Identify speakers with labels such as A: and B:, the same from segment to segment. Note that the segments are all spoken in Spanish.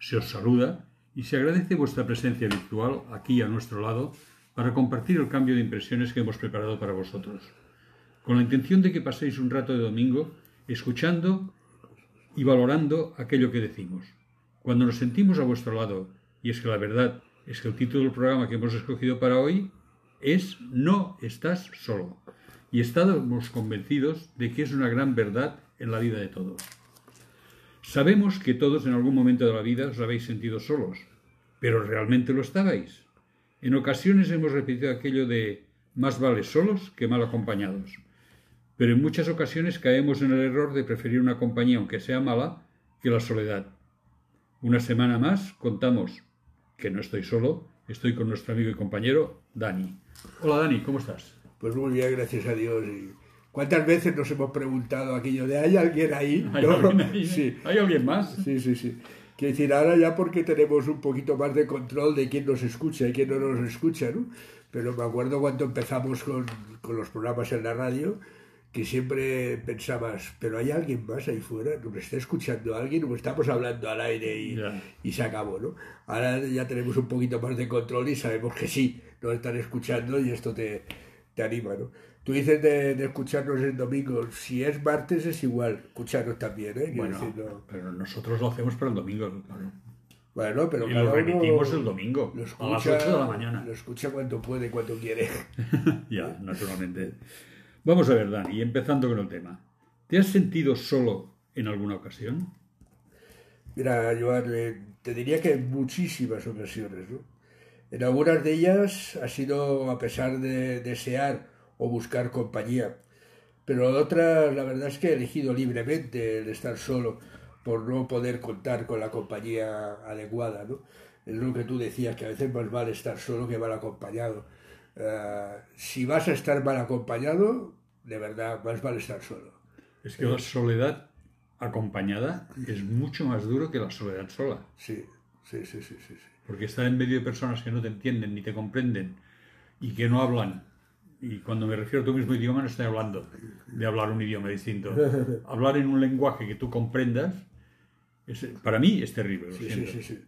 A: Se os saluda y se agradece vuestra presencia virtual aquí a nuestro lado para compartir el cambio de impresiones que hemos preparado para vosotros, con la intención de que paséis un rato de domingo escuchando y valorando aquello que decimos. Cuando nos sentimos a vuestro lado, y es que la verdad es que el título del programa que hemos escogido para hoy es No estás solo, y estamos convencidos de que es una gran verdad en la vida de todos. Sabemos que todos en algún momento de la vida os habéis sentido solos, pero ¿realmente lo estabais? En ocasiones hemos repetido aquello de más vale solos que mal acompañados, pero en muchas ocasiones caemos en el error de preferir una compañía, aunque sea mala, que la soledad. Una semana más contamos que no estoy solo, estoy con nuestro amigo y compañero Dani. Hola Dani, ¿cómo estás?
B: Pues muy bien, gracias a Dios. Y ¿Cuántas veces nos hemos preguntado aquello de ¿hay alguien ahí?
A: ¿Hay, alguien, ahí? Sí. ¿Hay alguien más?
B: Sí, sí, sí. Quiero decir, ahora ya porque tenemos un poquito más de control de quién nos escucha y quién no nos escucha, ¿no? Pero me acuerdo cuando empezamos con, con los programas en la radio, que siempre pensabas, pero hay alguien más ahí fuera, nos está escuchando alguien, o estamos hablando al aire y, y, se acabó, ¿no? Ahora ya tenemos un poquito más de control y sabemos que sí, nos están escuchando y esto te, te anima, ¿no? Tú dices de, escucharnos el domingo, si es martes es igual, escucharnos también, ¿eh?
A: Bueno, pero nosotros lo hacemos para el domingo,
B: Bueno, pero
A: y lo remitimos el domingo, a las 8 de la mañana.
B: Lo escucha cuando puede, cuando quiere.
A: ya, naturalmente. Vamos a ver, Dani, empezando con el tema. ¿Te has sentido solo en alguna ocasión?
B: Mira, Joan, eh, te diría que en muchísimas ocasiones, ¿no? En algunas de ellas ha sido a pesar de desear o buscar compañía. Pero otra, la verdad es que he elegido libremente el estar solo por no poder contar con la compañía adecuada, ¿no? Es lo que tú decías, que a veces más vale estar solo que mal acompañado. Eh, si vas a estar mal acompañado, de verdad, más vale estar solo.
A: Es que la soledad acompañada es mucho más duro que la soledad sola.
B: Sí, sí, sí, sí, sí.
A: Porque estar en medio de personas que no te entienden ni te comprenden y que no hablan y cuando me refiero a tu mismo idioma no estoy hablando de hablar un idioma distinto. hablar en un lenguaje que tú comprendas, para mí es terrible.
B: sí, sí, sí,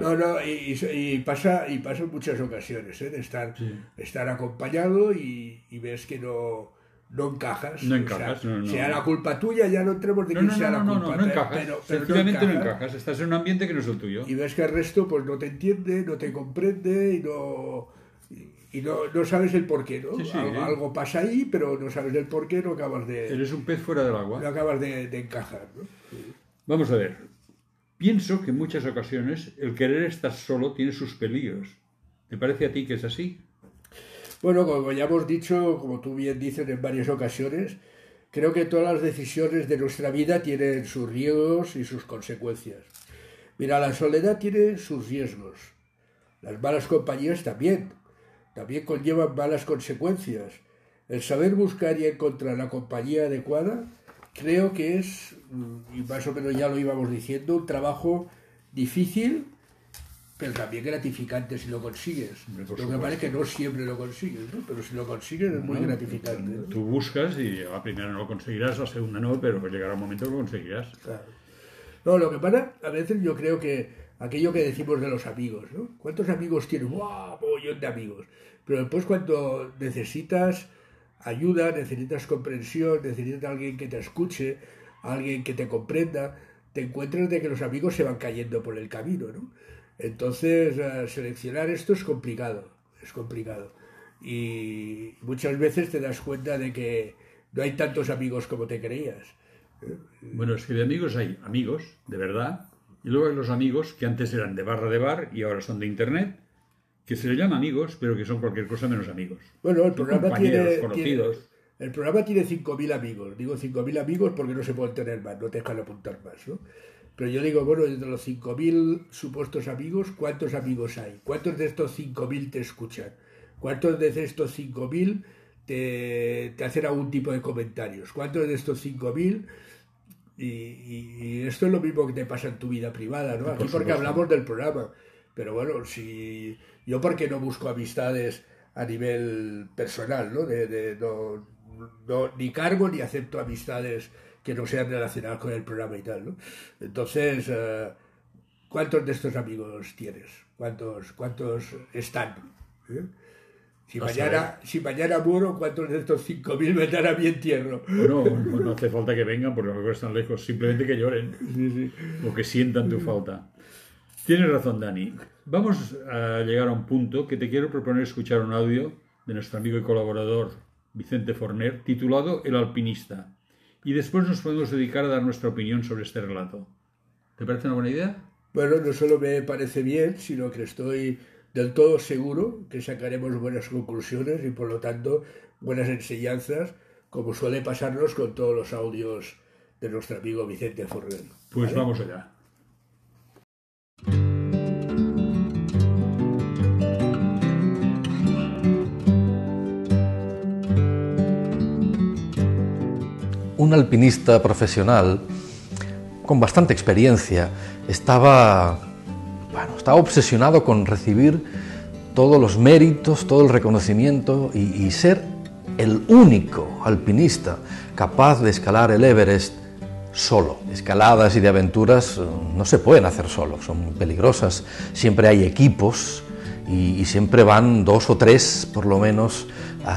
B: no, no, y, pasa, y pasa en muchas ocasiones, ¿eh? de estar, estar acompañado y, ves que no, no encajas.
A: No encajas,
B: o sea, sea la culpa tuya, ya no entremos de que sea la culpa.
A: No, no, no, encajas. Pero, Sencillamente no encajas. Estás en un ambiente que no es el tuyo.
B: Y ves que el resto pues no te entiende, no te comprende y no y no, no, sabes el por qué, ¿no? algo, pasa ahí, pero no sabes el por qué, no acabas de...
A: Eres un pez fuera del agua.
B: No acabas de, de encajar, ¿no?
A: Vamos a ver. Pienso que en muchas ocasiones el querer estar solo tiene sus peligros. ¿Te parece a ti que es así?
B: Bueno, como ya hemos dicho, como tú bien dices en varias ocasiones, creo que todas las decisiones de nuestra vida tienen sus riesgos y sus consecuencias. Mira, la soledad tiene sus riesgos. Las malas compañías también también conlleva malas consecuencias. El saber buscar y encontrar la compañía adecuada creo que es, y más o menos ya lo íbamos diciendo, un trabajo difícil, pero también gratificante si lo consigues. Lo que parece que no siempre lo consigues, ¿no? pero si lo consigues es muy gratificante.
A: Tú buscas y la primera no lo conseguirás, la segunda no, pero llegará un momento que lo conseguirás.
B: No, lo que pasa, a veces yo creo que aquello que decimos de los amigos, ¿no? ¿Cuántos amigos tienes? ¡Wow! Mogollón de amigos. Pero después cuando necesitas ayuda, necesitas comprensión, necesitas alguien que te escuche, alguien que te comprenda, te encuentras de que los amigos se van cayendo por el camino, ¿no? Entonces, eh, seleccionar esto es complicado, es complicado. Y muchas veces te das cuenta de que no hay tantos amigos como te creías.
A: Bueno, es que de amigos hay amigos, de verdad, y luego hay los amigos que antes eran de barra de bar y ahora son de internet, que se les llama amigos, pero que son cualquier cosa menos amigos.
B: Bueno, el programa tiene, conocidos. el programa tiene 5.000 amigos. Digo 5.000 amigos porque no se pueden tener más, no te dejan apuntar más, ¿no? Pero yo digo, bueno, de los 5.000 supuestos amigos, ¿cuántos amigos hay? ¿Cuántos de estos 5.000 te escuchan? ¿Cuántos de estos 5.000 te, te hacen algún tipo de comentarios? ¿Cuántos de estos 5.000 y, esto es lo mismo que te pasa en tu vida privada, ¿no? Aquí porque hablamos del programa. Pero bueno, si yo porque no busco amistades a nivel personal, ¿no? De, no, ni cargo ni acepto amistades que no sean relacionados con el programa y tal, ¿no? Entonces, eh, ¿cuántos de estos amigos tienes? ¿Cuántos, cuántos están? ¿Eh? Si mañana, si mañana muero, ¿cuántos de estos 5.000 vendrán a mi entierro?
A: No, no, hace falta que vengan porque no están lejos, simplemente que lloren o que sientan tu falta. Tienes razón, Dani. Vamos a llegar a un punto que te quiero proponer escuchar un audio de nuestro amigo y colaborador Vicente Forner titulado El alpinista. Y después nos podemos dedicar a dar nuestra opinión sobre este relato. ¿Te parece una buena idea?
B: Bueno, no solo me parece bien, sino que estoy del todo seguro que sacaremos buenas conclusiones y por lo tanto buenas enseñanzas, como suele pasarnos con todos los audios de nuestro amigo Vicente Forner.
A: Pues vamos allá.
C: Un alpinista profesional con bastante experiencia estaba bueno, estaba obsesionado con recibir todos los méritos, todo el reconocimiento y, ser el único alpinista capaz de escalar el Everest solo. Escaladas y de aventuras eh, no se pueden hacer solo, son peligrosas. Siempre hay equipos y, siempre van dos o tres, por lo menos,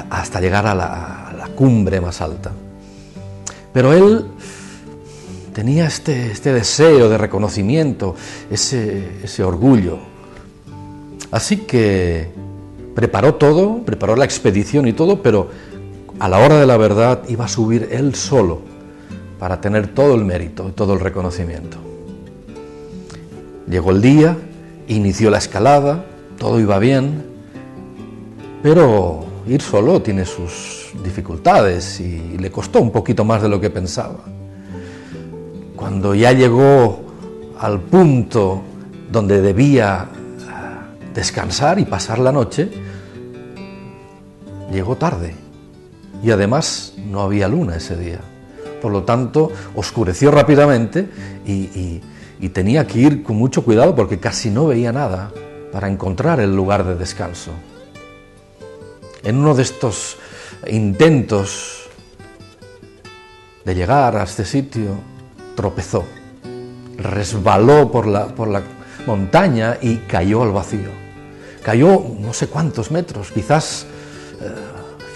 C: hasta llegar a la, cumbre más alta. Pero él tenía este, este, deseo de reconocimiento, ese, orgullo. Así que preparó todo, preparó la expedición y todo, pero a la hora de la verdad iba a subir él solo para tener todo el mérito y todo el reconocimiento. Llegó el día, inició la escalada, todo iba bien, pero ir solo tiene sus dificultades y le costó un poquito más de lo que pensaba. Cuando ya llegó al punto donde debía eh, descansar y pasar la noche, llegó tarde y además no había luna ese día. Por lo tanto, oscureció rápidamente y, tenía que ir con mucho cuidado porque casi no veía nada para encontrar el lugar de descanso. En uno de estos intentos de llegar a este sitio, tropezó, resbaló por la, por la montaña y cayó al vacío. Cayó no sé cuántos metros, quizás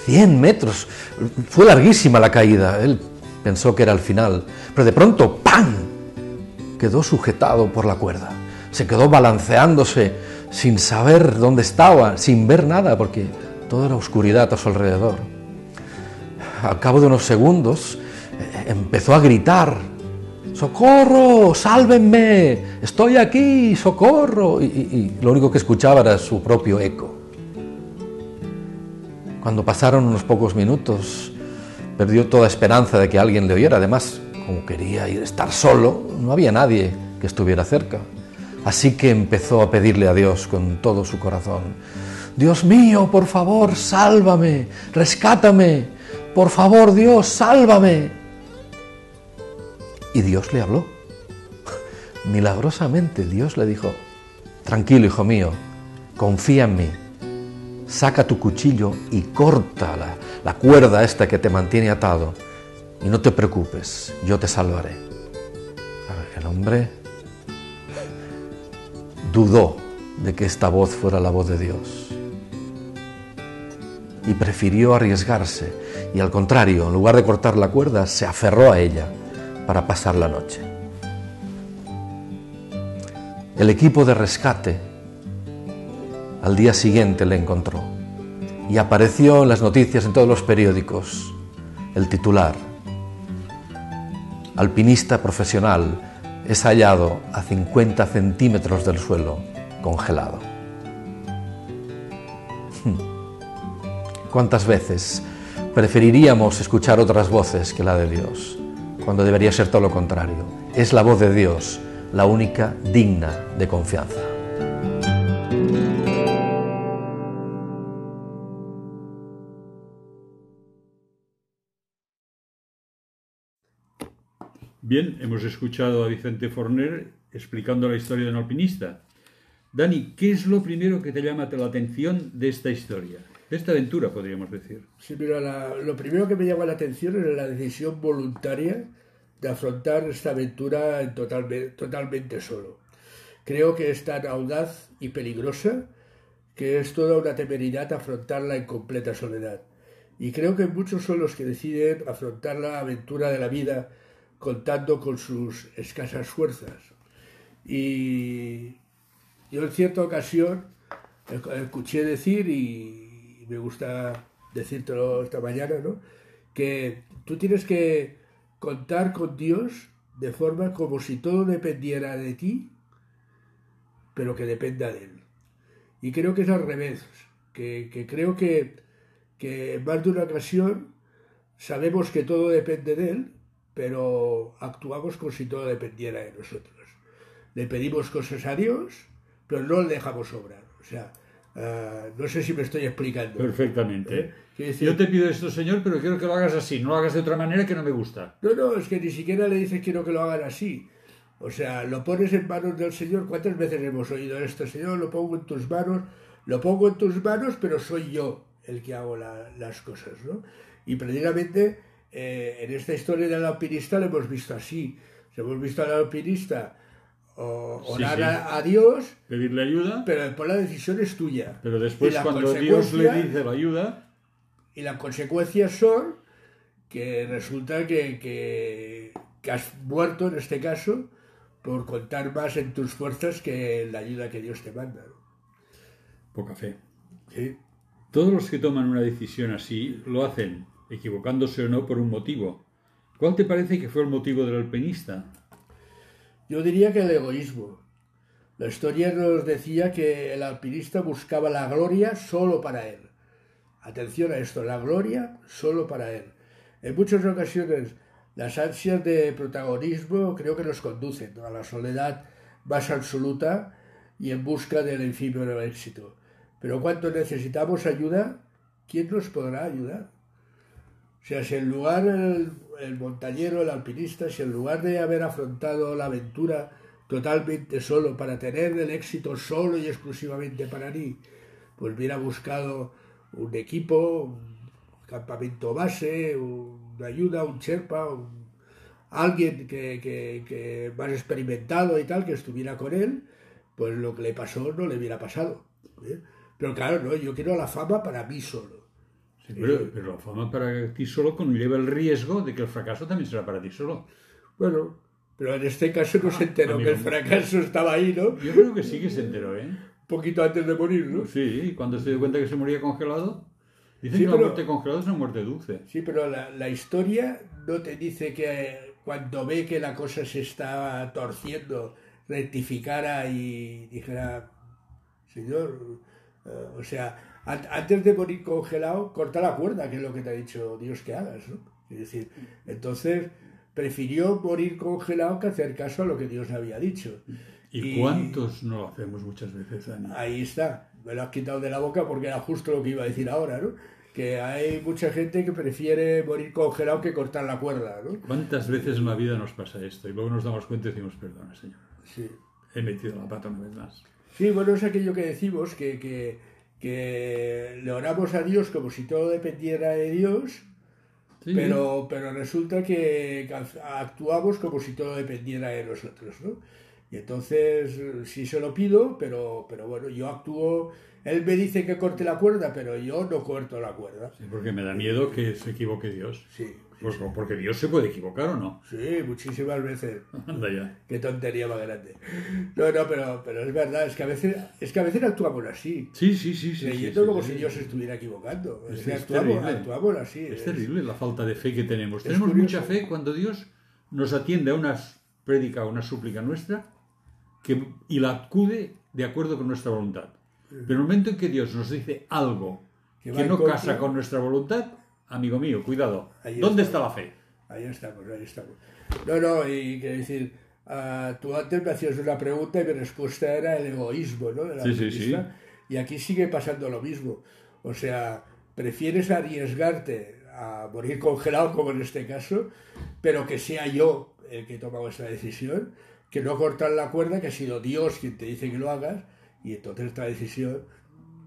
C: 100 eh, metros. Fue larguísima la caída. Él pensó que era el final, pero de pronto ¡pam! quedó sujetado por la cuerda. Se quedó balanceándose sin saber dónde estaba, sin ver nada, porque toda era oscuridad a su alrededor. Al cabo de unos segundos eh, empezó a gritar ¡Socorro! ¡Sálvenme! ¡Estoy aquí! ¡Socorro! Y, lo único que escuchaba era su propio eco. Cuando pasaron unos pocos minutos, perdió toda esperanza de que alguien le oyera. Además, como quería ir estar solo, no había nadie que estuviera cerca. Así que empezó a pedirle a Dios con todo su corazón. Dios mío, por favor, sálvame, rescátame. Por favor, Dios, sálvame. Y Dios le habló. Milagrosamente Dios le dijo, tranquilo hijo mío, confía en mí, saca tu cuchillo y corta la, cuerda esta que te mantiene atado y no te preocupes, yo te salvaré. el hombre dudó de que esta voz fuera la voz de Dios y prefirió arriesgarse y al contrario, en lugar de cortar la cuerda, se aferró a ella para pasar la noche. El equipo de rescate al día siguiente le encontró y apareció en las noticias en todos los periódicos el titular. Alpinista profesional es hallado a 50 centímetros del suelo, congelado. ¿Cuántas veces preferiríamos escuchar otras voces que la de Dios? cuando debería ser todo lo contrario. Es la voz de Dios, la única digna de confianza.
A: Bien, hemos escuchado a Vicente Forner explicando la historia de un alpinista. Dani, ¿qué es lo primero que te llama la atención de esta historia? Esta aventura, podríamos decir.
B: Sí, mira, lo primero que me llama la atención es la decisión voluntaria de afrontar esta aventura en totalmente, totalmente solo. Creo que es tan audaz y peligrosa que es toda una temeridad afrontarla en completa soledad. Y creo que muchos son los que deciden afrontar la aventura de la vida contando con sus escasas fuerzas. Y yo en cierta ocasión escuché decir, y me gusta decírtelo esta mañana, ¿no? que tú tienes que contar con Dios de forma como si todo dependiera de ti, pero que dependa de Él. Y creo que es al revés, que, creo que, que en más de una ocasión sabemos que todo depende de Él, pero actuamos como si todo dependiera de nosotros. Le pedimos cosas a Dios, pero no le dejamos obrar. O sea, Ah, no sé si me estoy explicando.
A: Perfectamente. ¿Eh? Yo te pido esto, Señor, pero quiero que lo hagas así. No lo hagas de otra manera que no me gusta.
B: No, no, es que ni siquiera le dices quiero que lo hagan así. O sea, lo pones en manos del Señor. ¿Cuántas veces hemos oído esto, Señor? Lo pongo en tus manos. Lo pongo en tus manos, pero soy yo el que hago las cosas, ¿no? Y precisamente eh, en esta historia del alpinista lo hemos visto así. Hemos visto al alpinista o orar A, Dios,
A: pedirle ayuda,
B: pero después la decisión es tuya.
A: Pero después cuando Dios le dice la ayuda,
B: y las consecuencias son que resulta que, que, que, has muerto en este caso por contar más en tus fuerzas que en la ayuda que Dios te manda.
A: Poca fe.
B: Sí.
A: Todos los que toman una decisión así lo hacen, equivocándose o no, por un motivo. ¿Cuál te parece que fue el motivo del alpinista?
B: Yo diría que el egoísmo. La historia nos decía que el alpinista buscaba la gloria solo para él. Atención a esto, la gloria solo para él. En muchas ocasiones las ansias de protagonismo creo que nos conducen a la soledad más absoluta y en busca del efímero éxito. Pero cuando necesitamos ayuda, ¿quién nos podrá ayudar? O sea, si en lugar el, montañero, el alpinista, si en lugar de haber afrontado la aventura totalmente solo para tener el éxito solo y exclusivamente para mí, pues hubiera buscado un equipo, un campamento base, una ayuda, un cherpa, alguien que, que, más experimentado y tal, que estuviera con él, pues lo que le pasó no le hubiera pasado. ¿eh? Pero claro, no, yo quiero la fama para mí solo
A: pero, la fama para ti solo conlleva el riesgo de que el fracaso también será para ti solo.
B: Bueno, pero en este caso no se enteró que el fracaso estaba ahí, ¿no?
A: Yo creo que sí que se enteró, ¿eh?
B: Poquito antes de morir, ¿no?
A: Sí, cuando se dio cuenta que se moría congelado. Dicen que la muerte congelada es una muerte dulce.
B: Sí, pero la, la, historia no te dice que cuando ve que la cosa se está torciendo, rectificara y dijera, señor, eh, o sea, antes de morir congelado, corta la cuerda, que es lo que te ha dicho Dios que hagas, ¿no? Es decir, entonces prefirió morir congelado que hacer caso a lo que Dios había dicho.
A: ¿Y, cuántos no lo hacemos muchas veces,
B: Ahí está, me lo has quitado de la boca porque era justo lo que iba a decir ahora, ¿no? Que hay mucha gente que prefiere morir congelado que cortar la cuerda, ¿no?
A: ¿Cuántas veces en la vida nos pasa esto? Y luego nos damos cuenta y decimos, perdona, Señor.
B: Sí.
A: He metido la pata una vez más.
B: Sí, bueno, es aquello que decimos, que, que que le oramos a Dios como si todo dependiera de Dios, pero, pero resulta que actuamos como si todo dependiera de nosotros, ¿no? Y entonces sí se lo pido, pero, pero bueno, yo actúo, él me dice que corte la cuerda, pero yo no corto la cuerda.
A: Sí, porque me da miedo que se equivoque Dios.
B: Sí,
A: pues porque Dios se puede equivocar o no.
B: Sí, muchísimas veces.
A: Anda ya.
B: Qué tontería más grande. No, no, pero, pero es verdad, es que a veces, es que a veces actuamos así.
A: Sí, sí, sí. sí
B: creyendo como si Dios estuviera equivocando. Es, que actuamos, actuamos, así.
A: Es, terrible la falta de fe que tenemos. Tenemos mucha fe cuando Dios nos atiende a una prédica o una súplica nuestra que, y la acude de acuerdo con nuestra voluntad. Pero en el momento en que Dios nos dice algo que, no casa con nuestra voluntad, amigo mío, cuidado. ¿Dónde está la fe?
B: Ahí estamos, ahí estamos. No, no, y quiero decir, uh, tú antes me hacías una pregunta y mi respuesta era el egoísmo, ¿no?
A: sí, sí, sí.
B: Y aquí sigue pasando lo mismo. O sea, prefieres arriesgarte a morir congelado, como en este caso, pero que sea yo el que he tomado esa decisión, que no cortar la cuerda, que ha sido Dios quien te dice que lo hagas, y entonces esta decisión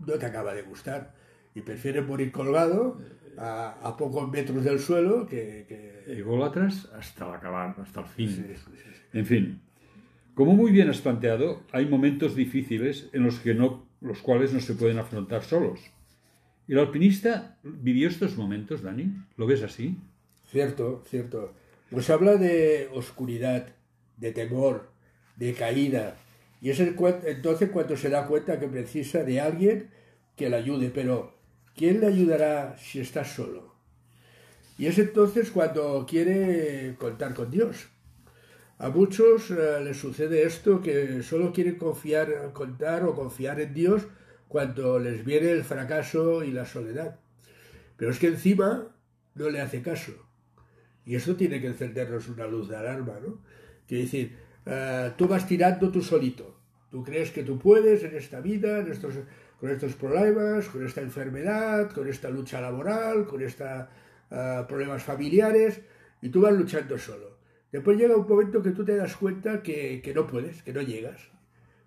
B: no te acaba de gustar. Y prefieres morir colgado a, a pocos metros del suelo que... que...
A: Ególatras hasta el acabar, hasta el fin. Sí, sí, sí. En fin, como muy bien has planteado, hay momentos difíciles en los que no, los cuales no se pueden afrontar solos. ¿El alpinista vivió estos momentos, Dani? ¿Lo ves así?
B: Cierto, cierto. Nos habla de oscuridad, de temor, de caída. Y es entonces cuando se da cuenta que precisa de alguien que le ayude. Pero, ¿quién le ayudará si está solo? Y es entonces cuando quiere contar con Dios. A muchos eh, les sucede esto que solo quieren confiar, contar o confiar en Dios cuando les viene el fracaso y la soledad. Pero es que encima no le hace caso. Y eso tiene que encendernos una luz de alarma, ¿no? Quiere decir, eh, tú vas tirando tú solito. Tú crees que tú puedes en esta vida, en estos, con estos problemas, con esta enfermedad, con esta lucha laboral, con estos eh, problemas familiares, y tú vas luchando solo. Después llega un momento que tú te das cuenta que, no puedes, que no llegas.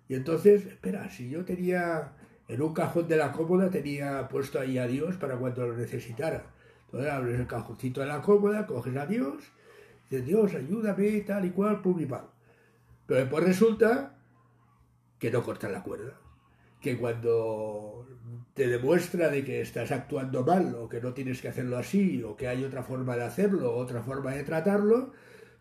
B: Y entonces, espera, si yo tenía en un cajón de la cómoda, tenía puesto ahí a Dios para cuando lo necesitara. Entonces abres el cajoncito de la cómoda, coges a Dios, dices, Dios, ayúdame, tal y cual, pum y pam. Pero después resulta que no cortas la cuerda. Que cuando te demuestra de que estás actuando mal, o que no tienes que hacerlo así, o que hay otra forma de hacerlo, otra forma de tratarlo,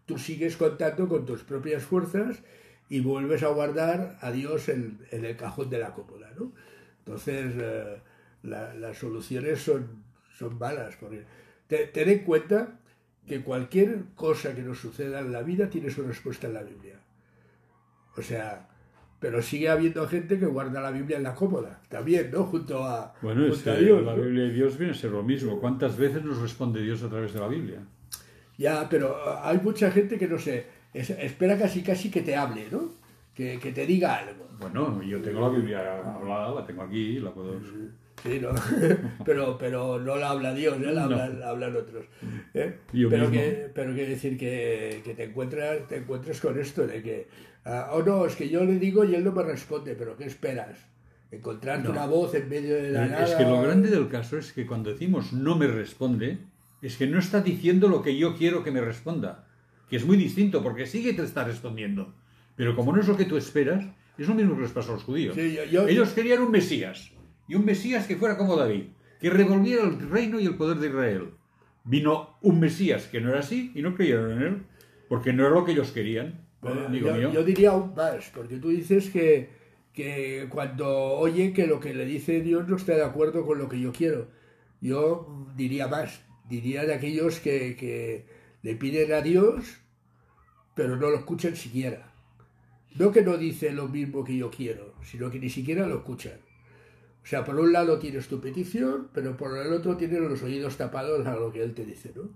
B: tú sigues contando con tus propias fuerzas y vuelves a guardar a Dios en, el cajón de la cómoda, ¿no? Entonces, eh, las soluciones son, son malas. Porque ten en cuenta que cualquier cosa que nos suceda en la vida tiene su respuesta en la Biblia. O sea, pero sigue habiendo gente que guarda la Biblia en la cómoda, también, ¿no? Junto a,
A: bueno, junto
B: Dios.
A: La Biblia de Dios viene a ser lo mismo. ¿Cuántas veces nos responde Dios a través de la Biblia?
B: Ya, pero ah, hay mucha gente que no sé, espera casi casi que te hable, ¿no? Que, te diga algo.
A: Bueno, yo tengo la Biblia hablada, la tengo aquí, la puedo...
B: Sí, no. pero, pero no la habla Dios, ¿eh? la, hablan, otros. ¿eh? pero, que, pero quiere decir que, te, encuentras, te encuentras con esto de que, ah, oh no, es que yo le digo y él no me responde, pero ¿qué esperas? Encontrarte una voz en medio de la nada.
A: Es que lo grande del caso es que cuando decimos no me responde, es que no está diciendo lo que yo quiero que me responda, que es muy distinto, porque sí que te está respondiendo. Pero como no es lo que tú esperas, es lo mismo que les pasó a los judíos. Ellos querían un Mesías, y un Mesías que fuera como David, que revolviera el reino y el poder de Israel. Vino un Mesías que no era así y no creyeron en él, porque no era lo que ellos querían.
B: yo, diría aún más, porque tú dices que, que cuando oye que lo que le dice Dios no está de acuerdo con lo que yo quiero, yo diría más, diría de aquellos que, le piden a Dios, pero no lo escuchan siquiera. No que no dice lo mismo que yo quiero, sino que ni siquiera lo escuchan. O sea, por un lado tienes tu petición, pero por el otro tienes los oídos tapados a lo que él te dice, ¿no?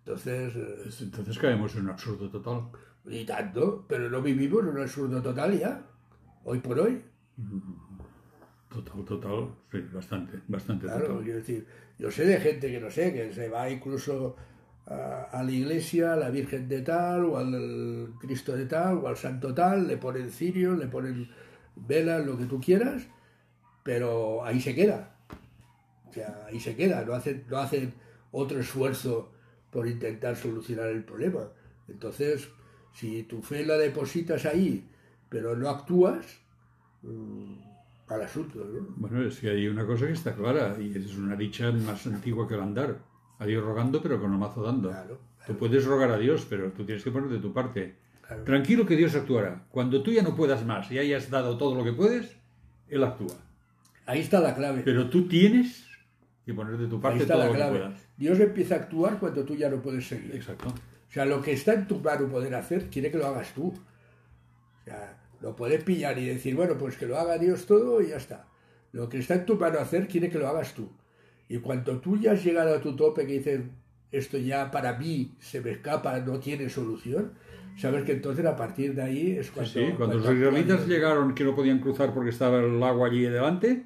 B: Entonces... Eh,
A: entonces caemos en un absurdo total.
B: Y tanto, pero no vivimos en un absurdo total ya, hoy por hoy.
A: Total, total, sí, bastante, bastante
B: claro, quiero decir, yo sé de gente que no sé, que se va incluso a, la iglesia, a la Virgen de tal, o al Cristo de tal, o al Santo tal, le ponen cirio, le ponen velas, lo que tú quieras, pero ahí se queda. O sea, ahí se queda, no hacen, no hacen otro esfuerzo por intentar solucionar el problema. Entonces, si tu fe la depositas ahí, pero no actúas, mm, al asunto.
A: Bueno, es que hay una cosa que está clara, y es una dicha más antigua que el andar. A Dios rogando, pero con el mazo dando. Tú puedes rogar a Dios, pero tú tienes que poner de tu parte. Tranquilo que Dios actuará. Cuando tú ya no puedas más y hayas dado todo lo que puedes, Él actúa.
B: Ahí está la clave.
A: Pero tú tienes que poner de tu parte todo lo que puedas.
B: Dios empieza a actuar cuando tú ya no puedes seguir.
A: Exacto.
B: O sea, lo que está en tu mano poder hacer, quiere que lo hagas tú. O sea, lo puedes pillar y decir, bueno, pues que lo haga Dios todo y ya está. Lo que está en tu mano hacer quiere que lo hagas tú. Y cuando tú ya has llegado a tu tope que dices, esto ya para mí se me escapa, no tiene solución, sabes que entonces a partir de ahí es cuando...
A: Sí, cuando, los israelitas llegaron que no podían cruzar porque estaba el agua allí delante,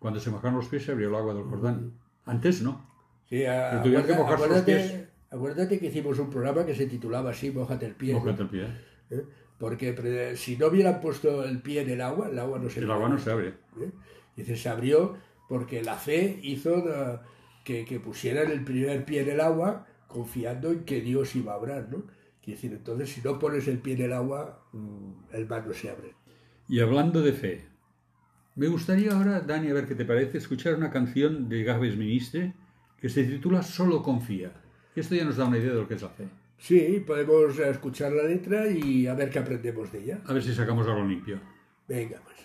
A: cuando se mojaron los pies se abrió el agua del Jordán. Antes no.
B: Sí, acuérdate, acuérdate, que hicimos un programa que se titulaba así, Mojate el pie.
A: Mojate el pie.
B: ¿Eh? Porque si no hubieran puesto el pie en el agua, el agua no se
A: El agua no se abre.
B: ¿Eh? Dice, se abrió porque la fe hizo que, que pusieran el primer pie en el agua confiando en que Dios iba a obrar, ¿no? Quiere decir, entonces si no pones el pie en el agua, mm, el mar no se abre.
A: Y hablando de fe, me gustaría ahora, Dani, a ver qué te parece, escuchar una canción de Gabes Ministre que se titula Solo confía. Esto ya nos da una idea de lo que es la fe.
B: Sí, podemos escuchar la letra y a ver qué aprendemos de ella.
A: A ver si sacamos algo limpio.
B: Venga, pues.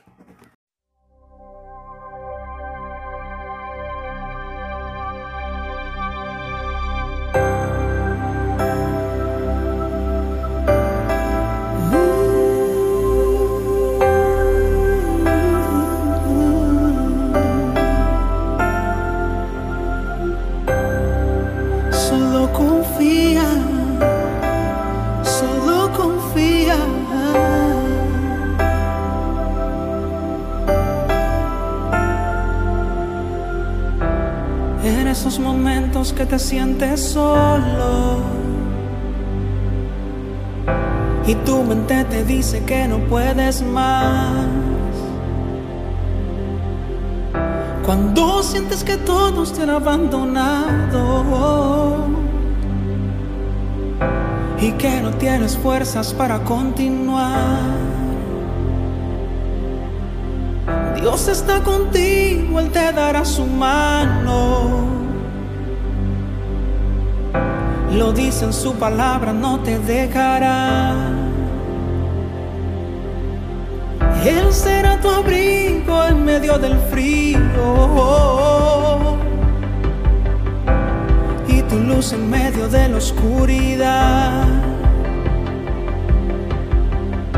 D: Momentos que te sientes solo y tu mente te dice que no puedes más. Cuando sientes que todos te han abandonado y que no tienes fuerzas para continuar. Dios está contigo, Él te dará su mano. Lo dice en su palabra, no te dejará. Él será tu abrigo en medio del frío y tu luz en medio de la oscuridad.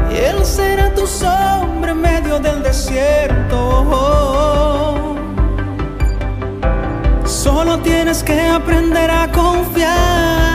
D: Él será tu sombra en medio del desierto. Solo tienes que aprender a confiar.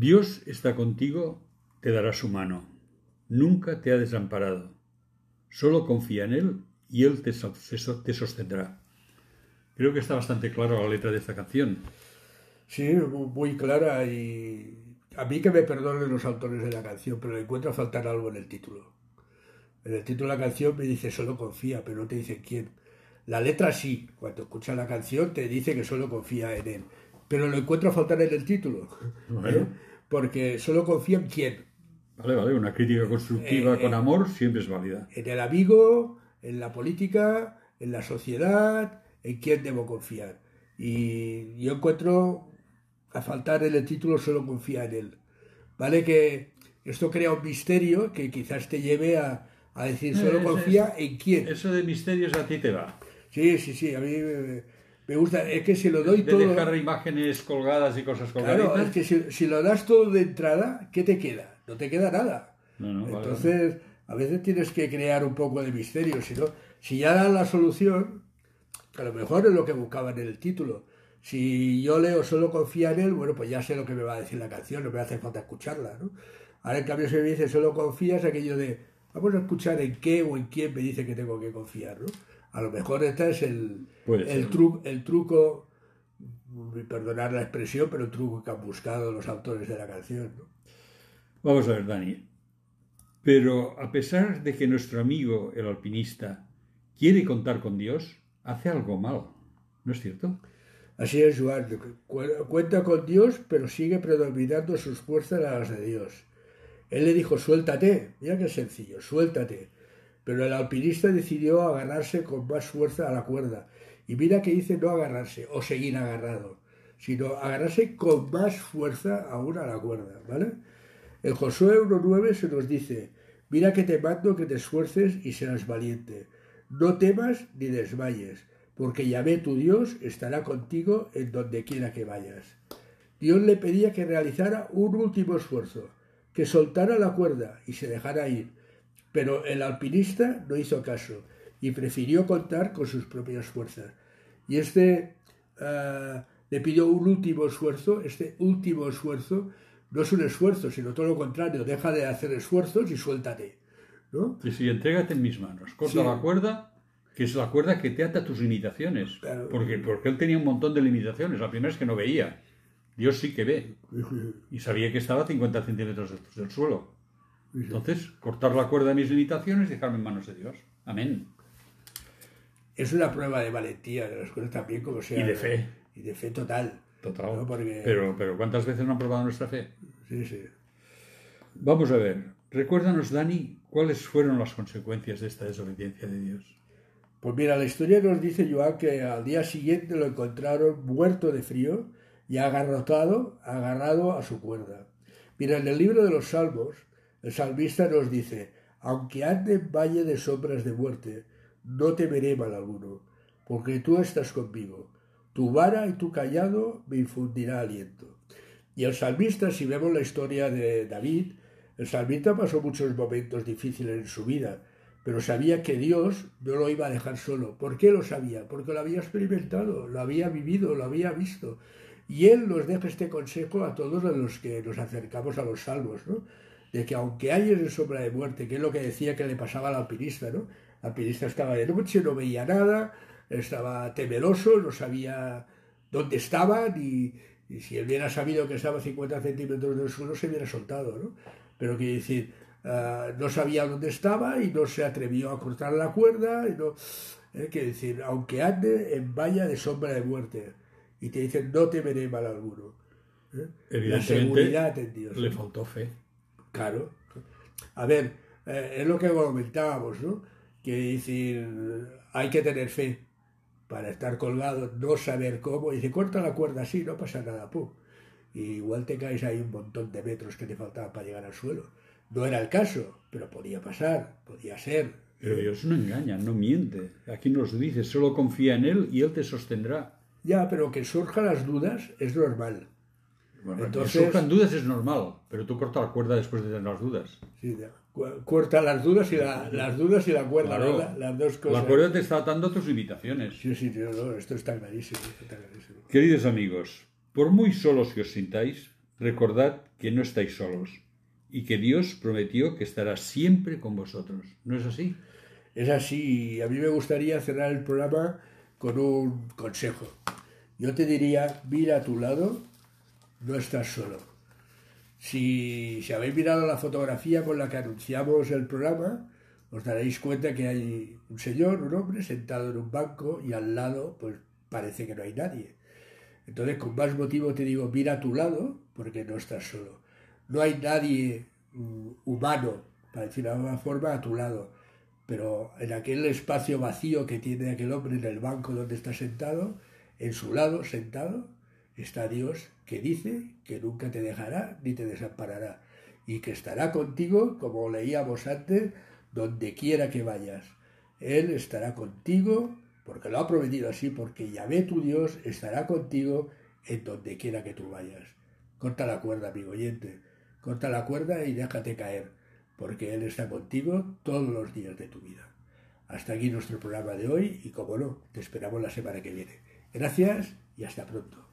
A: Dios está contigo, te dará su mano. Nunca te ha desamparado. Solo confía en Él y Él te, so- te so- te sostendrá. Creo que está bastante clara la letra de esta canción.
B: Sí, mu- muy clara y a mí que me perdonen los autores de la canción, pero le encuentro faltar algo en el título. En el título de la canción me dice solo confía, pero no te dice quién. La letra sí, cuando escuchas la canción te dice que solo confía en él, pero lo encuentro faltar en el título.
A: Bueno.
B: ¿eh? Porque solo confía en quién.
A: Vale, vale, una crítica constructiva
B: Eh,
A: con amor siempre es válida.
B: En el amigo, en la política, en la sociedad, en quién debo confiar. Y yo encuentro a faltar en el título solo confía en él. ¿Vale? Que esto crea un misterio que quizás te lleve a, a decir solo
A: Eh,
B: confía en quién.
A: Eso de misterios a ti te va.
B: Sí, sí, sí, a mí me, me gusta. Es que si lo doy
A: De
B: todo...
A: dejar imágenes colgadas y cosas
B: Claro,
A: colgadas.
B: es que si, si lo das todo de entrada, ¿qué te queda? No te queda nada.
A: No, no, vale,
B: Entonces, a veces tienes que crear un poco de misterio. Si, no, si ya dan la solución, que a lo mejor es lo que buscaban en el título. Si yo leo solo confía en él, bueno, pues ya sé lo que me va a decir la canción, no me hace falta escucharla, ¿no? Ahora, en cambio, si me dice solo confías, aquello de vamos a escuchar en qué o en quién me dice que tengo que confiar, ¿no? A lo mejor este es el, el, tru- el truco, perdonar la expresión, pero el truco que han buscado los autores de la canción, ¿no?
A: Vamos a ver, Dani. Pero a pesar de que nuestro amigo, el alpinista, quiere contar con Dios, hace algo mal. ¿No es cierto?
B: Así es, Joan. Cu- Cuenta con Dios, pero sigue predominando sus fuerzas a las de Dios. Él le dijo, suéltate. Mira qué sencillo, suéltate. Pero el alpinista decidió agarrarse con más fuerza a la cuerda. Y mira que dice no agarrarse o seguir agarrado, sino agarrarse con más fuerza aún a la cuerda, ¿vale? En Josué 1.9 se nos dice, mira que te mando que te esfuerces y seas valiente. No temas ni desmayes, porque Yahvé tu Dios estará contigo en donde quiera que vayas. Dios le pedía que realizara un último esfuerzo, que soltara la cuerda y se dejara ir. Pero el alpinista no hizo caso y prefirió contar con sus propias fuerzas. Y este ah, le pidió un último esfuerzo, este último esfuerzo no es un esfuerzo, sino todo lo contrario, deja de hacer esfuerzos y suéltate. ¿no?
A: Y si entrégate en mis manos, corta
B: Sí.
A: la cuerda, que es la cuerda que te ata a tus limitaciones.
B: Claro.
A: Porque, porque él tenía un montón de limitaciones. La primera es que no veía. Dios sí que ve. Y sabía que estaba a 50 centímetros del suelo. Entonces, cortar la cuerda de mis limitaciones y dejarme en manos de Dios. Amén.
B: Es una prueba de valentía de las cosas también, como sea.
A: Y de fe.
B: Y de fe total.
A: Total.
B: No, porque-
A: Pero, pero ¿cuántas veces no han probado nuestra fe?
B: Sí, sí.
A: Vamos a ver. Recuérdanos, Dani, cuáles fueron las consecuencias de esta desobediencia de Dios.
B: Pues mira, la historia nos dice, Joan, que al día siguiente lo encontraron muerto de frío y agarrotado, agarrado a su cuerda. Mira, en el libro de los Salmos, el salmista nos dice, aunque ande en valle de sombras de muerte, no temeré mal alguno, porque tú estás conmigo. Tu vara y tu callado me infundirá aliento. Y el salmista, si vemos la historia de David, el salmista pasó muchos momentos difíciles en su vida, pero sabía que Dios no lo iba a dejar solo. ¿Por qué lo sabía? Porque lo había experimentado, lo había vivido, lo había visto. Y él nos deja este consejo a todos los que nos acercamos a los salmos, ¿no? De que aunque hay en sombra de muerte, que es lo que decía que le pasaba al alpinista, ¿no? El alpinista estaba de noche, no veía nada, estaba temeroso, no sabía dónde estaba, ni, y si él hubiera sabido que estaba a 50 centímetros del suelo, se hubiera soltado, ¿no? Pero quiere decir, ah, no sabía dónde estaba y no se atrevió a cortar la cuerda, y no, eh, quiere decir, aunque ande en valla de sombra de muerte, y te dicen, no temeré mal alguno. ¿eh? La
A: Evidentemente,
B: seguridad en Dios.
A: le faltó fe.
B: Claro. A ver, eh, es lo que comentábamos, ¿no? Que decir, hay que tener fe para estar colgado, no saber cómo. Y dice, corta la cuerda así, no pasa nada, pum. Y igual te caes ahí un montón de metros que te faltaban para llegar al suelo. No era el caso, pero podía pasar, podía ser.
A: Pero Dios no engaña, no miente. Aquí nos dice, solo confía en Él y Él te sostendrá.
B: Ya, pero que surjan las dudas es normal.
A: Bueno,
B: Entonces-
A: que surjan dudas es normal, pero tú corta la cuerda después de tener las dudas.
B: Sí. Cu- Corta las dudas y la, las dudas y la cuerda,
A: Claro.
B: ¿no? La- las dos cosas.
A: La cuerda te está atando a tus limitaciones.
B: Sí, sí, no, no, esto está clarísimo, está clarísimo.
A: Queridos amigos, por muy solos que os sintáis, Recordad que no estáis solos y que Dios prometió que estará siempre con vosotros. ¿No es así?
B: Es así. A mí me gustaría cerrar el programa con un consejo. Yo te diría, mira a tu lado, no estás solo. Si, si habéis mirado la fotografía con la que anunciamos el programa, os daréis cuenta que hay un señor, un hombre, sentado en un banco y al lado, pues parece que no hay nadie. Entonces, con más motivo te digo, mira a tu lado, porque no estás solo. No hay nadie mm, humano, para decirlo de alguna forma, a tu lado. Pero en aquel espacio vacío que tiene aquel hombre en el banco donde está sentado, en su lado, sentado, está Dios que dice que nunca te dejará ni te desamparará y que estará contigo, como leíamos antes, donde quiera que vayas. Él estará contigo, porque lo ha prometido así, porque Yahvé tu Dios estará contigo en donde quiera que tú vayas. Corta la cuerda, amigo oyente, corta la cuerda y déjate caer, porque Él está contigo todos los días de tu vida. Hasta aquí nuestro programa de hoy y como no, te esperamos la semana que viene. Gracias y hasta pronto.